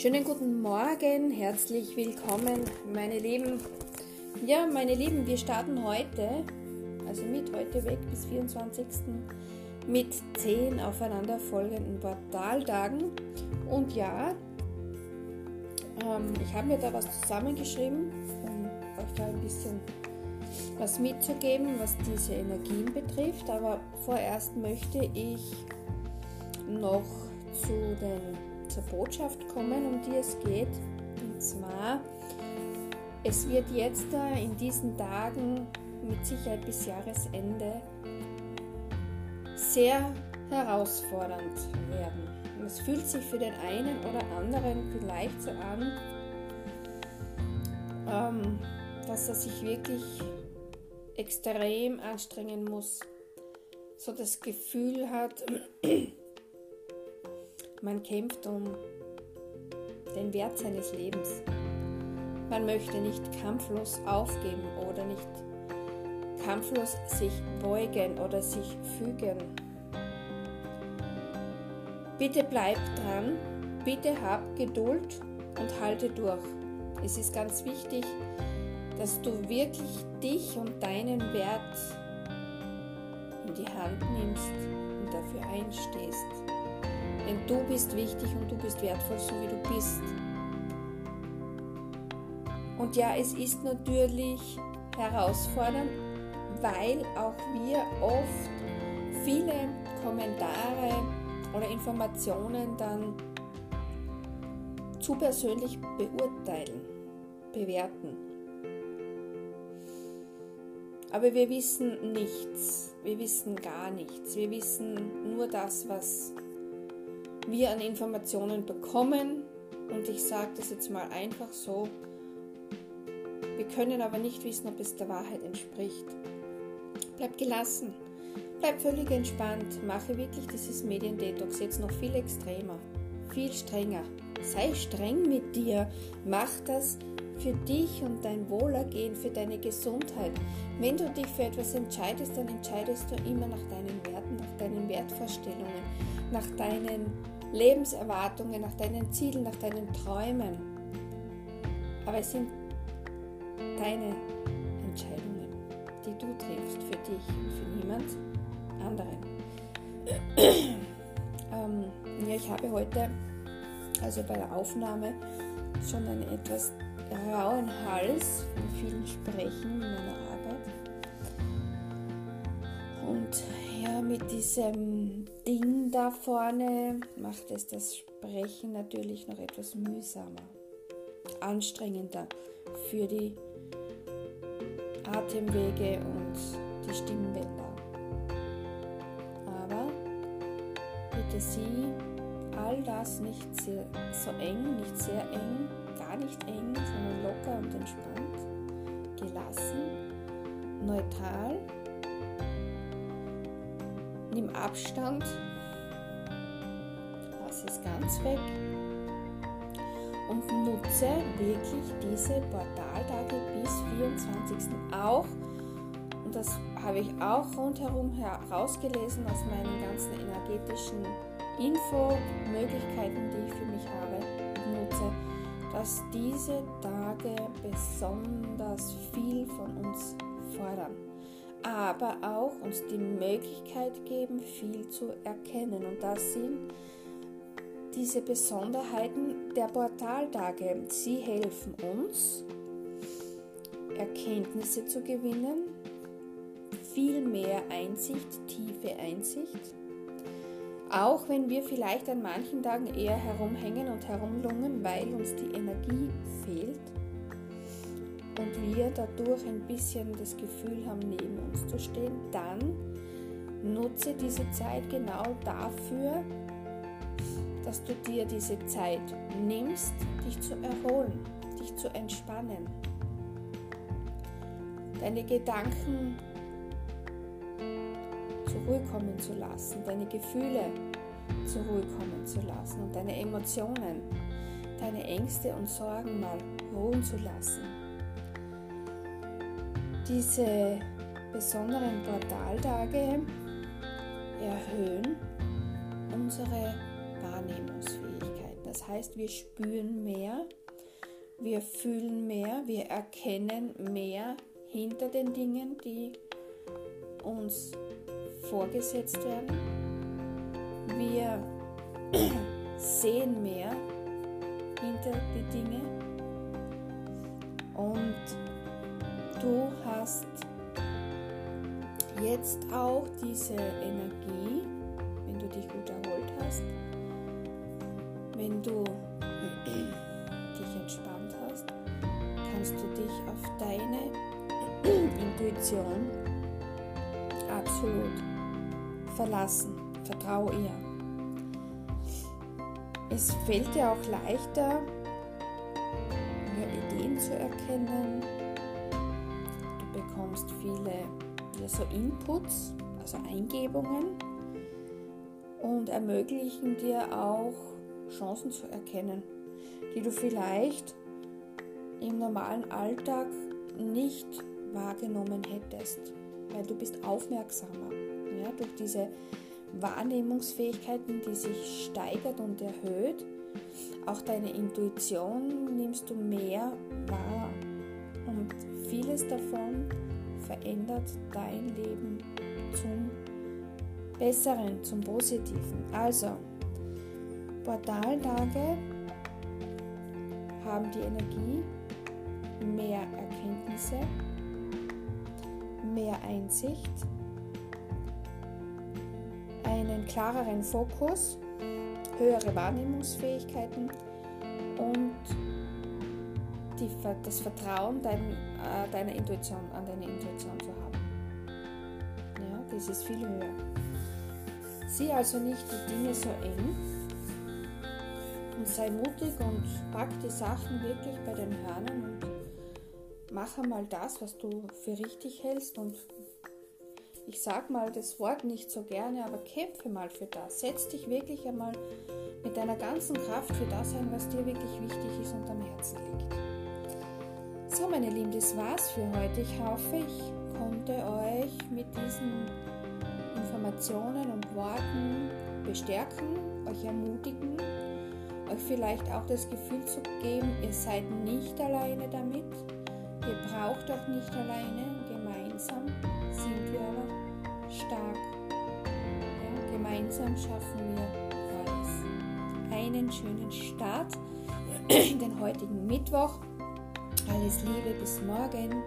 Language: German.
Schönen guten Morgen, herzlich willkommen, meine Lieben. Ja, meine Lieben, wir starten heute, also mit heute weg bis 24. mit 10 aufeinanderfolgenden Portaltagen. Und ja, ähm, ich habe mir da was zusammengeschrieben, um euch da ein bisschen was mitzugeben, was diese Energien betrifft. Aber vorerst möchte ich noch zu den zur Botschaft kommen, um die es geht. Und zwar, es wird jetzt in diesen Tagen mit Sicherheit bis Jahresende sehr herausfordernd werden. Und es fühlt sich für den einen oder anderen vielleicht so an, ähm, dass er sich wirklich extrem anstrengen muss, so das Gefühl hat, man kämpft um den Wert seines Lebens. Man möchte nicht kampflos aufgeben oder nicht kampflos sich beugen oder sich fügen. Bitte bleib dran, bitte hab Geduld und halte durch. Es ist ganz wichtig, dass du wirklich dich und deinen Wert in die Hand nimmst und dafür einstehst. Denn du bist wichtig und du bist wertvoll, so wie du bist. Und ja, es ist natürlich herausfordernd, weil auch wir oft viele Kommentare oder Informationen dann zu persönlich beurteilen, bewerten. Aber wir wissen nichts, wir wissen gar nichts, wir wissen nur das, was wir an Informationen bekommen. Und ich sage das jetzt mal einfach so. Wir können aber nicht wissen, ob es der Wahrheit entspricht. Bleib gelassen, bleib völlig entspannt, mache wirklich dieses Mediendetox jetzt noch viel extremer, viel strenger. Sei streng mit dir, mach das für dich und dein Wohlergehen, für deine Gesundheit. Wenn du dich für etwas entscheidest, dann entscheidest du immer nach deinen Werten, nach deinen Wertvorstellungen, nach deinen Lebenserwartungen, nach deinen Zielen, nach deinen Träumen. Aber es sind deine Entscheidungen, die du triffst für dich und für niemand anderen. ähm, ja, ich habe heute, also bei der Aufnahme, schon einen etwas rauen Hals von vielen Sprechen in meiner Arbeit. Und ja, mit diesem Ding da vorne macht es das Sprechen natürlich noch etwas mühsamer, anstrengender für die Atemwege und die Stimmbänder. Aber bitte sieh all das nicht sehr, so eng, nicht sehr eng, gar nicht eng, sondern locker und entspannt, gelassen, neutral nimm Abstand, lass es ganz weg und nutze wirklich diese Portaltage bis 24. auch. Und das habe ich auch rundherum herausgelesen aus meinen ganzen energetischen Infomöglichkeiten, die ich für mich habe nutze, dass diese Tage besonders viel von uns fordern aber auch uns die Möglichkeit geben, viel zu erkennen. Und das sind diese Besonderheiten der Portaltage. Sie helfen uns, Erkenntnisse zu gewinnen, viel mehr Einsicht, tiefe Einsicht. Auch wenn wir vielleicht an manchen Tagen eher herumhängen und herumlungen, weil uns die Energie fehlt und wir dadurch ein bisschen das Gefühl haben, neben uns zu stehen, dann nutze diese Zeit genau dafür, dass du dir diese Zeit nimmst, dich zu erholen, dich zu entspannen, deine Gedanken zur Ruhe kommen zu lassen, deine Gefühle zur Ruhe kommen zu lassen und deine Emotionen, deine Ängste und Sorgen mal ruhen zu lassen diese besonderen Portaltage erhöhen unsere Wahrnehmungsfähigkeit Das heißt, wir spüren mehr, wir fühlen mehr, wir erkennen mehr hinter den Dingen, die uns vorgesetzt werden. Wir sehen mehr hinter die Dinge und du hast jetzt auch diese Energie, wenn du dich gut erholt hast, wenn du dich entspannt hast, kannst du dich auf deine Intuition absolut verlassen. Vertrau ihr. Es fällt dir auch leichter, Ideen zu erkennen. Bekommst viele ja, so Inputs, also Eingebungen und ermöglichen dir auch Chancen zu erkennen, die du vielleicht im normalen Alltag nicht wahrgenommen hättest, weil du bist aufmerksamer. Ja, durch diese Wahrnehmungsfähigkeiten, die sich steigert und erhöht, auch deine Intuition nimmst du mehr wahr und vieles davon verändert dein Leben zum Besseren, zum Positiven. Also, Portaltage haben die Energie, mehr Erkenntnisse, mehr Einsicht, einen klareren Fokus, höhere Wahrnehmungsfähigkeiten und die, das Vertrauen dein, äh, deiner Intuition, an deine Intuition zu haben. Ja, das ist viel höher. Sieh also nicht die Dinge so eng und sei mutig und pack die Sachen wirklich bei den Hörnern und mach einmal das, was du für richtig hältst und ich sag mal das Wort nicht so gerne, aber kämpfe mal für das. Setz dich wirklich einmal mit deiner ganzen Kraft für das ein, was dir wirklich wichtig ist und am Herzen liegt. So, meine Lieben, das war's für heute. Ich hoffe, ich konnte euch mit diesen Informationen und Worten bestärken, euch ermutigen, euch vielleicht auch das Gefühl zu geben, ihr seid nicht alleine damit. Ihr braucht auch nicht alleine. Gemeinsam sind wir aber stark. Ja, gemeinsam schaffen wir alles. Einen schönen Start in den heutigen Mittwoch. Alles Liebe, bis morgen.